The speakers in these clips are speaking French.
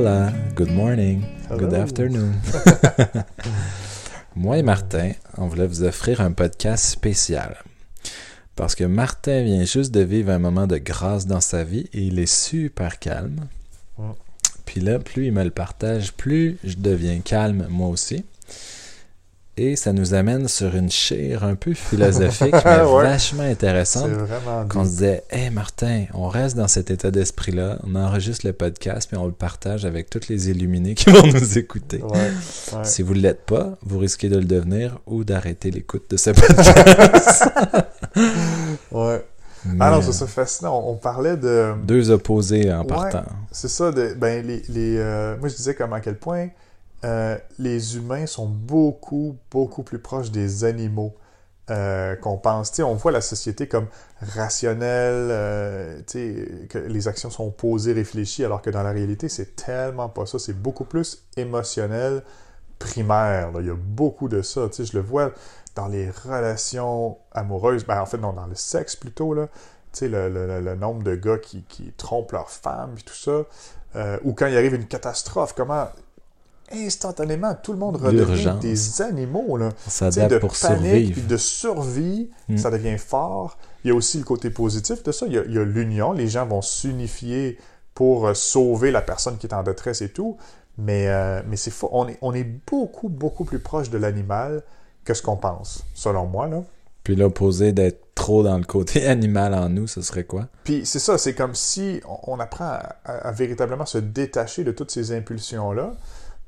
Hola, good morning, good afternoon. Moi et Martin, on voulait vous offrir un podcast spécial. Parce que Martin vient juste de vivre un moment de grâce dans sa vie et il est super calme. Puis là, plus il me le partage, plus je deviens calme moi aussi. Et ça nous amène sur une chire un peu philosophique, mais Ouais. vachement intéressante. Qu'on se disait, hey Martin, on reste dans cet état d'esprit-là, on enregistre le podcast, puis on le partage avec tous les illuminés qui vont nous écouter. Ouais, ouais. Si vous ne l'êtes pas, vous risquez de le devenir ou d'arrêter l'écoute de ce podcast. ouais. Mais, Ah non, ça c'est fascinant. On, on parlait de. Deux opposés en partant. C'est ça, de, ben, les, les, euh, moi je disais comme à quel point euh, les humains sont beaucoup, beaucoup plus proches des animaux euh, qu'on pense. On voit la société comme rationnelle, euh, que les actions sont posées, réfléchies, alors que dans la réalité, c'est tellement pas ça. C'est beaucoup plus émotionnel, primaire. Il y a beaucoup de ça. Je le vois dans les relations amoureuses, ben, en fait, non, dans le sexe plutôt, là. Le, nombre de gars qui, trompent leur femme et tout ça. Ou quand il arrive une catastrophe, comment instantanément tout le monde redevient des animaux. Là. Sais, de pour panique, survivre. puis de survie, Mm. ça devient fort. Il y a aussi le côté positif de ça. Il y a, l'union. Les gens vont s'unifier pour euh, sauver la personne qui est en détresse et tout. Mais, euh, mais c'est faux. On est, on est beaucoup, beaucoup plus proche de l'animal que ce qu'on pense, selon moi. Là. Puis l'opposé d'être trop dans le côté animal en nous, ce serait quoi? Puis c'est ça, c'est comme si on, on apprend à, à- à véritablement se détacher de toutes ces impulsions-là.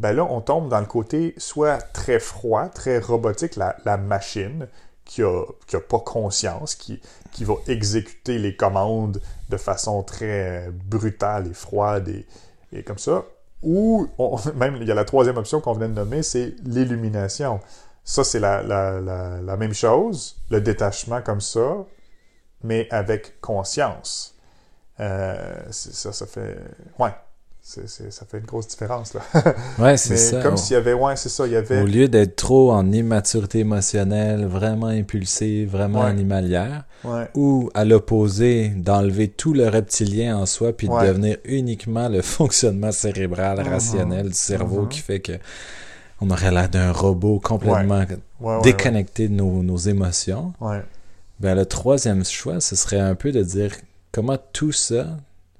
Ben là, on tombe dans le côté soit très froid, très robotique, la, machine qui a, qui a pas conscience, qui, qui va exécuter les commandes de façon très brutale et froide et, et comme ça. Ou même il y a la troisième option qu'on venait de nommer, c'est l'illumination. Ça, c'est la, la, la, même chose, le détachement comme ça, mais avec conscience. Euh, ça, ça fait. Ouais. Ça fait une grosse différence, là. Ouais, c'est ça. comme s'il y avait. Ouais, c'est ça. Il y avait. Au lieu d'être trop en immaturité émotionnelle, vraiment impulsive, vraiment Ouais. animalière, Ouais. ou à l'opposé, d'enlever tout le reptilien en soi puis de devenir uniquement le fonctionnement cérébral, Mhm. rationnel du cerveau Mhm. qui fait que on aurait l'air d'un robot complètement déconnecté de nos, nos émotions. Ben, le troisième choix, ce serait un peu de dire comment tout ça,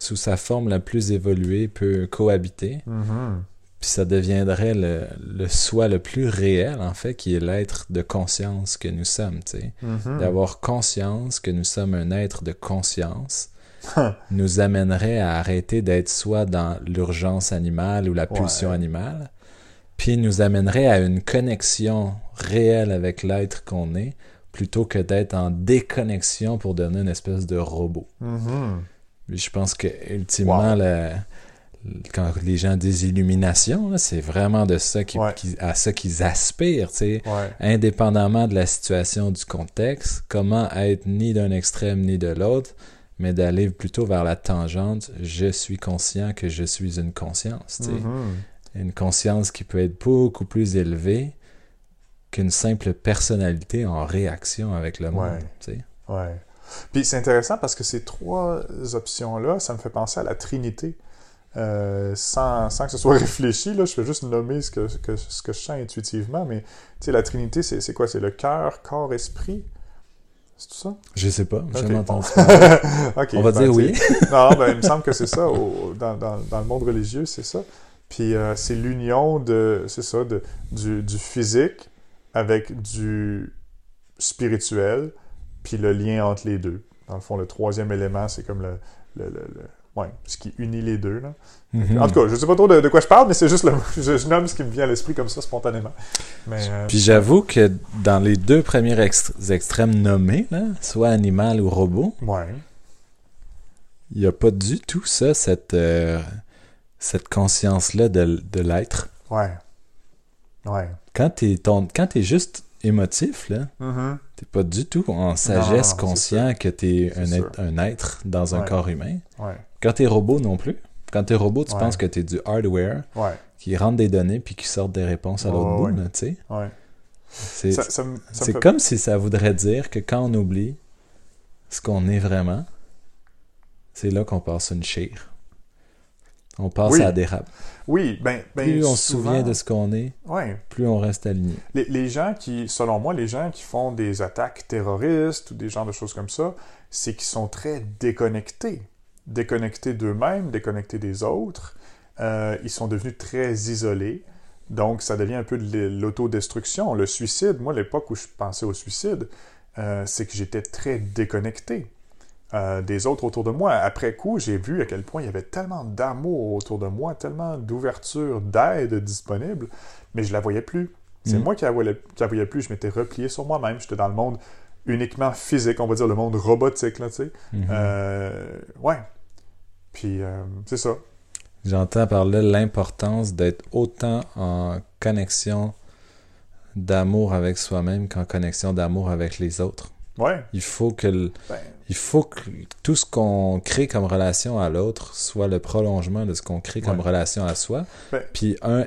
sous sa forme la plus évoluée, peut cohabiter. Mhm. Puis ça deviendrait le, le soi le plus réel, en fait, qui est l'être de conscience que nous sommes, tu sais. Mhm. D'avoir conscience que nous sommes un être de conscience nous amènerait à arrêter d'être soit dans l'urgence animale ou la pulsion Ouais. animale, puis nous amènerait à une connexion réelle avec l'être qu'on est, plutôt que d'être en déconnexion pour donner une espèce de robot. Mhm. Puis Je pense que ultimement, Wow. la- quand les gens disent illumination, c'est vraiment de ça qui, Ouais. qui- à ça qu'ils aspirent. Ouais. Indépendamment de la situation, du contexte, comment être ni d'un extrême ni de l'autre, mais d'aller plutôt vers la tangente. Je suis conscient que je suis une conscience. Mhm. Une conscience qui peut être beaucoup plus élevée qu'une simple personnalité en réaction avec le monde, Ouais. Puis c'est intéressant parce que ces trois options-là, ça me fait penser à la Trinité. Euh, sans, sans que ce soit réfléchi, là, je fais juste nommer ce que, que- ce que je sens intuitivement, mais tu sais, la Trinité, c'est quoi? C'est le cœur, corps, esprit? C'est tout ça? Je sais pas, j'ai Ok, jamais bon. entendu parler. Ok, On va ben, dire oui. non, ben, il me semble que c'est ça. au- dans, dans- dans le monde religieux, c'est ça. Puis euh, c'est l'union de, c'est ça, de, du, du physique avec du spirituel, puis le lien entre les deux. Dans le fond, le troisième élément, c'est comme le, le, le- le- ouais, ce qui unit les deux. Là. Mhm. En tout cas, je sais pas trop de, de quoi je parle, mais c'est juste le, je, je nomme ce qui me vient à l'esprit comme ça spontanément. Mais, euh, Puis j'avoue que dans les deux premiers ext- extrêmes nommés, là, soit animal ou robot, ouais. il n'y a pas du tout ça, cette, euh, cette conscience-là de, de l'être. Ouais. Ouais. Quand t'es ton- quand t'es juste émotif, là, Mhm. t'es pas du tout en sagesse conscient que t'es un, être- un être dans un corps humain. Ouais. Quand t'es robot non plus. Quand t'es robot, tu Ouais. penses que t'es du hardware qui rentre des données puis qui sort des réponses à l'autre bout, tu sais. C'est fait- comme si ça voudrait dire que quand on oublie ce qu'on est vraiment, c'est là qu'on passe une chire. On passe Oui. à la dérape. Oui, ben, ben Plus on se souvent- souvient de ce qu'on est, Ouais. plus on reste aligné. Les, les gens qui, selon moi, les gens qui font des attaques terroristes ou des genres de choses comme ça, c'est qu'ils sont très déconnectés. Déconnectés d'eux-mêmes, déconnectés des autres. Euh, ils sont devenus très isolés. Donc, ça devient un peu de l'autodestruction. Le suicide, moi, l'époque où je pensais au suicide, euh, c'est que j'étais très déconnecté euh, des autres autour de moi. Après coup, j'ai vu à quel point il y avait tellement d'amour autour de moi, tellement d'ouverture, d'aide disponible, mais je la voyais plus. C'est Mm. moi qui la, voyais, qui la voyais plus. Je m'étais replié sur moi-même. J'étais dans le monde uniquement physique, on va dire le monde robotique, là, tu sais. Mhm. Euh, ouais. Puis, euh, c'est ça. J'entends par là l'importance d'être autant en connexion d'amour avec soi-même qu'en connexion d'amour avec les autres. Ouais. Il faut que, le- Ben, il faut que tout ce qu'on crée comme relation à l'autre soit le prolongement de ce qu'on crée comme Ouais. relation à soi. Ben, Puis un,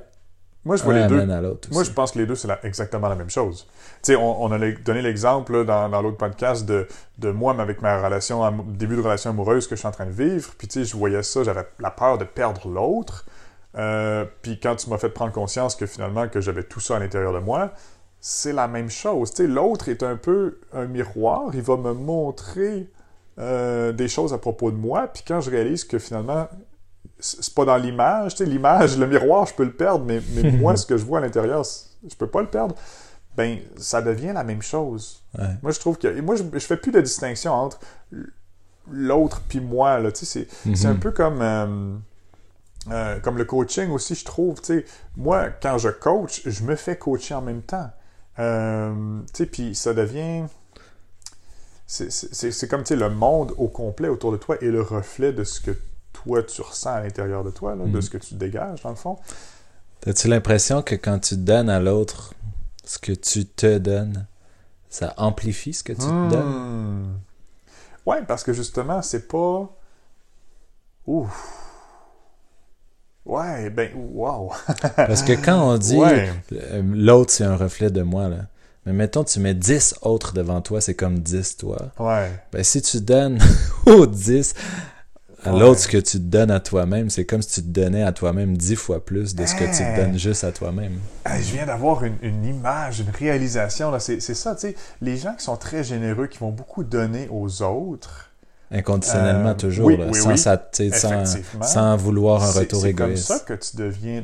moi, je vois un les deux. à l'autre. Moi, je pense que les deux, c'est la- exactement la même chose. Tu sais, on, on a donné l'exemple dans, dans l'autre podcast de, de moi, mais avec ma relation, début de relation amoureuse que je suis en train de vivre. Puis, tu sais, je voyais ça, j'avais la peur de perdre l'autre. Euh, puis, quand tu m'as fait prendre conscience que finalement, que j'avais tout ça à l'intérieur de moi, c'est la même chose. L'autre est un peu un miroir. Il va me montrer euh, des choses à propos de moi. Puis, quand je réalise que finalement, c'est pas dans l'image. L'image, le miroir, je peux le perdre, mais, mais moi, ce que je vois à l'intérieur, je peux pas le perdre. Ben, ça devient la même chose. Ouais. Moi, je trouve que. et Moi, je, je fais plus de distinction entre l'autre puis moi. Là. Sais, c'est, un peu comme. euh, euh, comme le coaching aussi, je trouve. Tu sais, moi, quand je coach, je me fais coacher en même temps. Euh, tu sais, puis ça devient. C'est, comme tu sais, le monde au complet autour de toi est le reflet de ce que toi tu ressens à l'intérieur de toi, là, de Mhm. ce que tu dégages dans le fond. As-tu l'impression que quand tu donnes à l'autre ce que tu te donnes, ça amplifie ce que tu te donnes? Hmm. Ouais, parce que justement, c'est pas. Ouf. Ouais, ben, wow. Parce que quand on dit Ouais. euh, l'autre c'est un reflet de moi, là. Mais mettons, tu mets 10 autres devant toi, c'est comme 10 toi. Ouais. Ben, si tu donnes aux 10 à Ouais. l'autre ce que tu te donnes à toi-même, c'est comme si tu te donnais à toi-même 10 fois plus de ce que tu te donnes juste à toi-même. Hey, je viens d'avoir une, une image, une réalisation. Là. C'est, c'est ça, tu sais. Les gens qui sont très généreux, qui vont beaucoup donner aux autres. Inconditionnellement, Euh, toujours, oui, là, oui, sans, oui. sans, vouloir un C'est- retour c'est égoïste. comme ça que tu deviens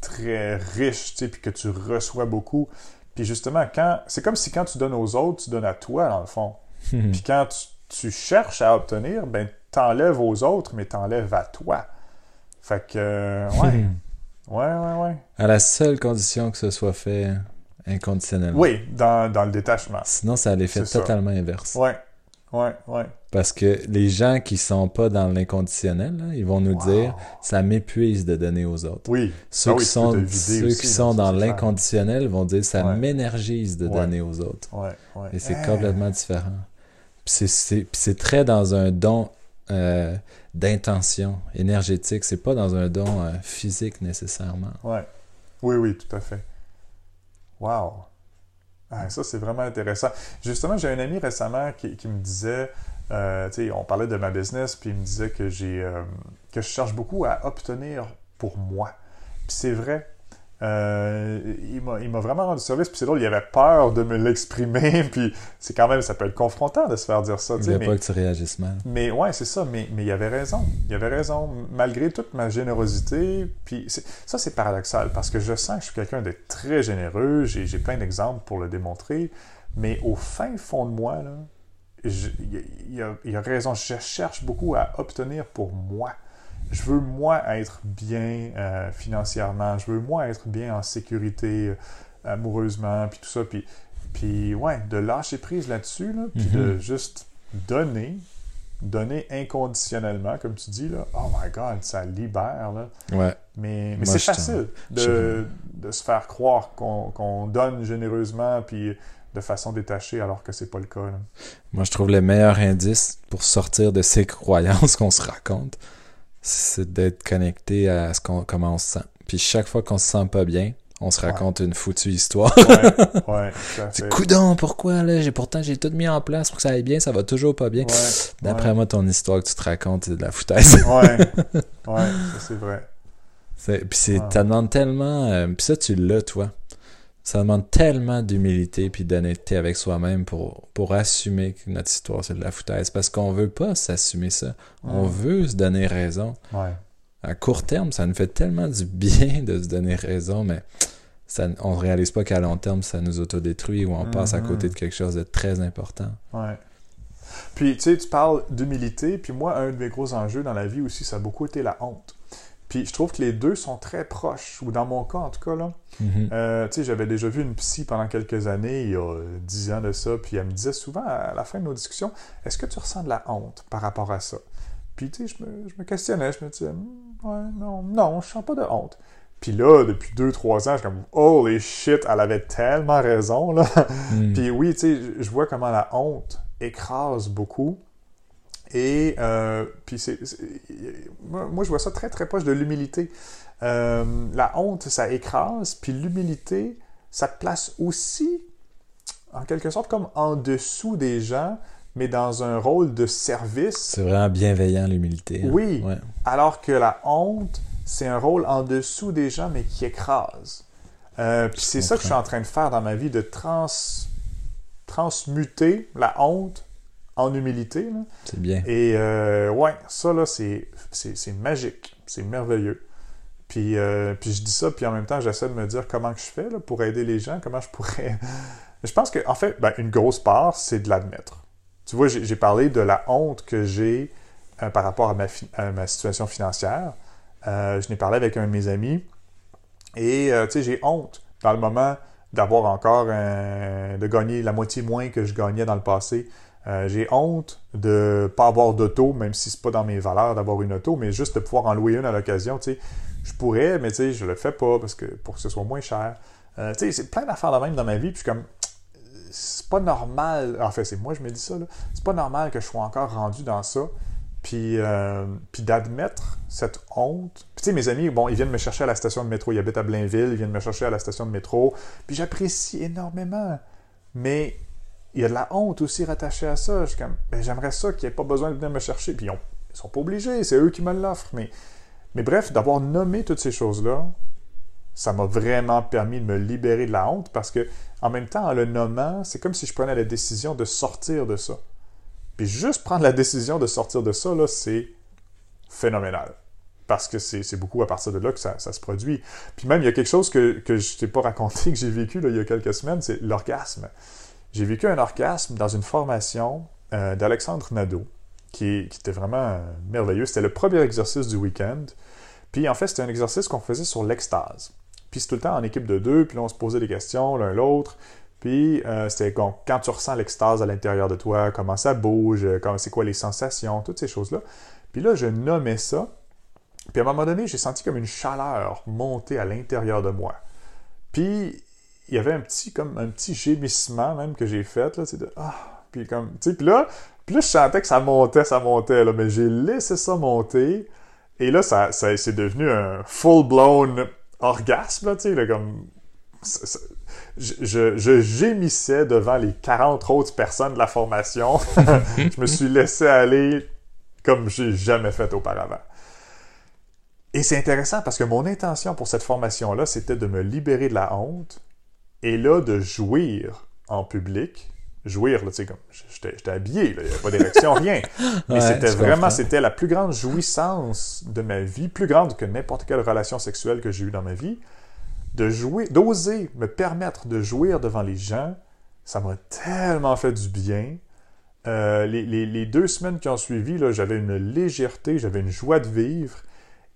très riche, tu sais, puis que tu reçois beaucoup. Puis justement, quand c'est comme si quand tu donnes aux autres, tu donnes à toi, dans le fond. Puis quand tu, tu cherches à obtenir, ben t'enlèves aux autres, mais t'enlèves à toi. Fait que, euh, ouais, ouais, ouais, ouais. à la seule condition que ce soit fait inconditionnellement. Oui, dans, dans le détachement. Sinon, ça a l'effet C'est ça. totalement inverse. Ouais, ouais, ouais. Parce que les gens qui sont pas dans l'inconditionnel, ils vont nous Wow. dire ça m'épuise de donner aux autres. Oui. Ceux Ah oui, qui sont, ceux aussi, qui sont dans l'inconditionnel vont dire ça Ouais. m'énergise de Ouais. donner aux autres. Ouais, ouais. Et c'est complètement différent. C'est très dans un don euh, d'intention énergétique. C'est pas dans un don euh, physique nécessairement. Ouais. Oui, oui, tout à fait. Wow. Ah, ça, c'est vraiment intéressant. Justement, j'ai un ami récemment qui, me disait, euh, tu sais, on parlait de ma business, puis il me disait que j'ai, euh, que je cherche beaucoup à obtenir pour moi. Puis c'est vrai. Euh, il m'a vraiment rendu service, puis c'est drôle, il avait peur de me l'exprimer, puis c'est quand même, ça peut être confrontant de se faire dire ça, Il veut mais- pas que tu réagisses mal. mais ouais, c'est ça, mais, mais il avait raison. Il avait raison. Malgré toute ma générosité, puis ça c'est paradoxal parce que je sens que je suis quelqu'un de très généreux, j'ai plein d'exemples pour le démontrer, mais au fin fond de moi, là, il y y, y a raison, je cherche beaucoup à obtenir pour moi. Je veux moi être bien euh, financièrement, je veux moi être bien en sécurité euh, amoureusement, puis tout ça, puis, puis ouais, de lâcher prise là-dessus, là, puis de juste donner, donner inconditionnellement, comme tu dis, là, oh my God, ça libère, là. Ouais. Mais, c'est facile de, de se faire croire qu'on qu'on donne généreusement, puis de façon détachée, alors que c'est pas le cas, là. Moi, je trouve le meilleur indice pour sortir de ces croyances qu'on se raconte, c'est d'être connecté à ce qu'on, comment on se sent. Puis chaque fois qu'on se sent pas bien, on se raconte une foutue histoire. Ouais, ouais, C'est coudon, pourquoi là? J'ai pourtant j'ai tout mis en place pour que ça aille bien, ça va toujours pas bien. Ouais, D'après moi, ton histoire que tu te racontes, c'est de la foutaise. Ouais, ouais, ça, c'est vrai. Puis ça demande tellement. euh, puis ça, tu l'as, toi. Ça demande tellement d'humilité puis d'honnêteté avec soi-même pour, pour assumer que notre histoire, c'est de la foutaise. Parce qu'on veut pas s'assumer ça. On veut se donner raison. Ouais. À court terme, ça nous fait tellement du bien de se donner raison, mais ça, on réalise pas qu'à long terme, ça nous autodétruit ou on passe à Mhm. côté de quelque chose de très important. Ouais. Puis, tu sais, tu parles d'humilité, puis moi, un de mes gros enjeux dans la vie aussi, ça a beaucoup été la honte. Puis, je trouve que les deux sont très proches, ou dans mon cas, en tout cas, là. Mhm. Euh, tu sais, j'avais déjà vu une psy pendant quelques années, il y a dix ans de ça, puis elle me disait souvent à la fin de nos discussions, est-ce que tu ressens de la honte par rapport à ça? Puis, tu sais, je me, je me questionnais, je me disais, ouais, non, non, je sens pas de honte. Puis là, depuis deux, trois ans, je suis comme, holy shit, elle avait tellement raison, là. Mm. Puis oui, tu sais, je vois comment la honte écrase beaucoup. Et euh, puis c'est, moi, moi, je vois ça très très proche de l'humilité. Euh, la honte, ça écrase, puis l'humilité, ça te place aussi, en quelque sorte, comme en dessous des gens, mais dans un rôle de service. C'est vraiment bienveillant, l'humilité. hein. Oui. Ouais. Alors que la honte, c'est un rôle en dessous des gens, mais qui écrase. Euh, puis c'est ça que je suis en train de faire dans ma vie, de trans, transmuter la honte en humilité. C'est bien. Et euh, ouais, ça là, c'est, magique, c'est merveilleux. Puis, euh, puis je dis ça, puis en même temps, j'essaie de me dire comment que je fais là, pour aider les gens, comment je pourrais... je pense qu'en en fait, ben, une grosse part, c'est de l'admettre. Tu vois, j'ai, parlé de la honte que j'ai euh, par rapport à ma, à ma situation financière. Je n'ai parlé avec un de mes amis, et tu sais, j'ai honte dans le moment d'avoir encore de gagner la moitié moins que je gagnais dans le passé. Euh, j'ai honte de pas avoir d'auto, même si c'est pas dans mes valeurs d'avoir une auto, mais juste de pouvoir en louer une à l'occasion. Tu sais, je pourrais, mais tu sais, je le fais pas parce que pour que ce soit moins cher. Euh, tu sais, c'est plein d'affaires de même dans ma vie, puis comme c'est pas normal. En fait, c'est moi je me dis ça. C'est pas normal que je sois encore rendu dans ça. Puis, euh, puis d'admettre cette honte. Puis tu sais, mes amis, bon, ils viennent me chercher à la station de métro. Ils habitent à Blainville, ils viennent me chercher à la station de métro. Puis j'apprécie énormément. Mais il y a de la honte aussi rattachée à ça. Je suis comme, ben, j'aimerais ça qu'ils n'aient pas besoin de venir me chercher. Puis ils, ont- ils sont pas obligés, c'est eux qui me l'offrent. Mais, mais bref, d'avoir nommé toutes ces choses-là, ça m'a vraiment permis de me libérer de la honte parce que, en même temps, en le nommant, c'est comme si je prenais la décision de sortir de ça. Puis juste prendre la décision de sortir de ça, là, c'est phénoménal. Parce que c'est beaucoup à partir de là que ça, ça se produit. Puis même, il y a quelque chose que, que je t'ai pas raconté, que j'ai vécu il y a quelques semaines, c'est l'orgasme. J'ai vécu un orgasme dans une formation euh, d'Alexandre Nadeau, qui, était vraiment euh, merveilleux. C'était le premier exercice du week-end. Puis en fait, c'était un exercice qu'on faisait sur l'extase. Puis c'est tout le temps en équipe de deux, puis là, on se posait des questions l'un l'autre. Puis euh, c'était bon, quand tu ressens l'extase à l'intérieur de toi, comment ça bouge, comment c'est quoi les sensations, toutes ces choses-là. Puis là, je nommais ça. Puis à un moment donné, j'ai senti comme une chaleur monter à l'intérieur de moi. Puis il y avait un petit comme un petit gémissement même que j'ai fait là, de ah, puis comme tu sais, puis là, puis là je sentais que ça montait, ça montait là, mais j'ai laissé ça monter et là ça, ça c'est devenu un full blown orgasme là, tu sais, là, comme ça- ça- je, je, je gémissais devant les 40 autres personnes de la formation. je me suis laissé aller comme j'ai jamais fait auparavant. Et c'est intéressant parce que mon intention pour cette formation-là, c'était de me libérer de la honte et là, de jouir en public. Jouir, là, tu sais, comme j'étais habillé, il n'y avait pas d'érection, rien. Mais Ouais, c'était vraiment, c'était la plus grande jouissance de ma vie, plus grande que n'importe quelle relation sexuelle que j'ai eue dans ma vie. De jouer, d'oser me permettre de jouir devant les gens, ça m'a tellement fait du bien. Euh, les, les- les deux semaines qui ont suivi, j'avais une légèreté, j'avais une joie de vivre.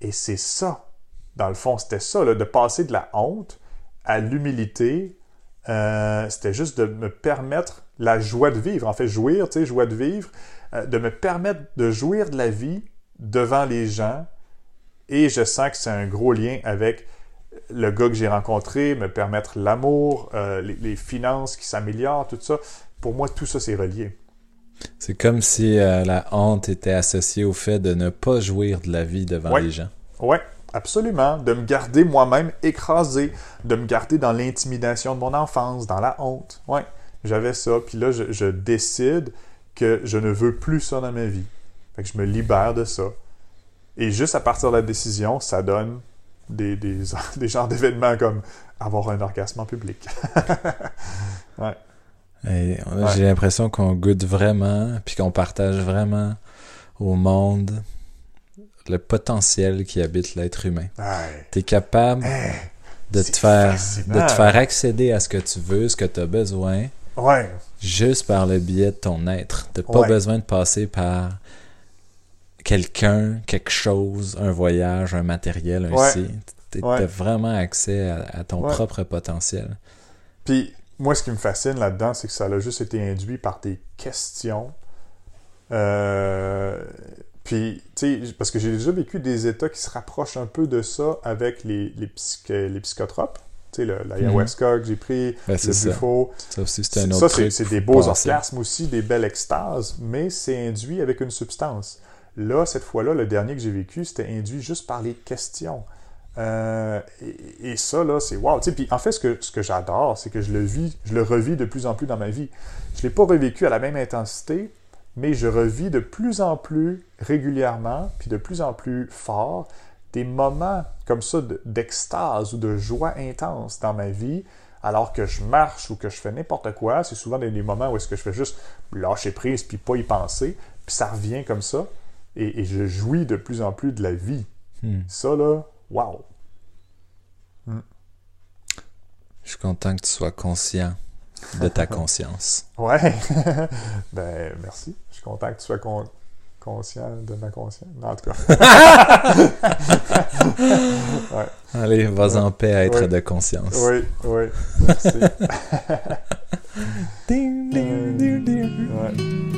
Et c'est ça, dans le fond, c'était ça, là, de passer de la honte à l'humilité. Euh, c'était juste de me permettre la joie de vivre. En fait, jouir, tu sais, joie de vivre, euh, de me permettre de jouir de la vie devant les gens. Et je sens que c'est un gros lien avec le gars que j'ai rencontré, me permettre l'amour, euh, les, les finances qui s'améliorent, tout ça. Pour moi, tout ça, c'est relié. C'est comme si la honte était associée au fait de ne pas jouir de la vie devant Ouais. les gens. Ouais, absolument. De me garder moi-même écrasé, de me garder dans l'intimidation de mon enfance, dans la honte. Ouais, j'avais ça. Puis là, je, je décide que je ne veux plus ça dans ma vie. Fait que je me libère de ça. Et juste à partir de la décision, ça donne des, des, des genres d'événements comme avoir un orgasme en public. ouais. Et J'ai l'impression qu'on goûte vraiment, puis qu'on partage vraiment au monde le potentiel qui habite l'être humain. Tu es capable Hey, de, te faire, fascinant. de te faire accéder à ce que tu veux, ce que tu as besoin, ouais. juste par le biais de ton être. Tu pas Ouais. besoin de passer par quelqu'un, quelque chose, un voyage, un matériel, un Ouais. site. Tu as vraiment accès à, à ton propre potentiel. Puis moi, ce qui me fascine là-dedans, c'est que ça a juste été induit par des questions. Euh, puis, tu sais, parce que j'ai déjà vécu des états qui se rapprochent un peu de ça avec les, les, psych- les psychotropes. Tu sais, l'ayahuasca que j'ai pris, Ben, le c'est ça. Ça aussi, un Ça, autre truc. c'est des beaux orgasmes aussi, des belles extases, mais c'est induit avec une substance. Là, cette fois-là, le dernier que j'ai vécu, c'était induit juste par les questions. Euh, et, et ça, là, c'est wow. Tu sais, Puis en fait, ce que, ce que j'adore, c'est que je le vis, je le revis de plus en plus dans ma vie. Je ne l'ai pas revécu à la même intensité, mais je revis de plus en plus régulièrement, puis de plus en plus fort, des moments comme ça de- d'extase ou de joie intense dans ma vie, alors que je marche ou que je fais n'importe quoi. C'est souvent des, moments où est-ce que je fais juste lâcher prise puis pas y penser, puis ça revient comme ça, et, et je jouis de plus en plus de la vie. Hmm. Ça, là, wow! Je suis content que tu sois conscient de ta conscience. Ouais! ben, merci. Je suis content que tu sois con- conscient de ma conscience. Non, en tout cas. ouais. Allez, vas en paix à être de conscience. Oui, oui. Merci. Ding, ding, ding, ding. Ouais.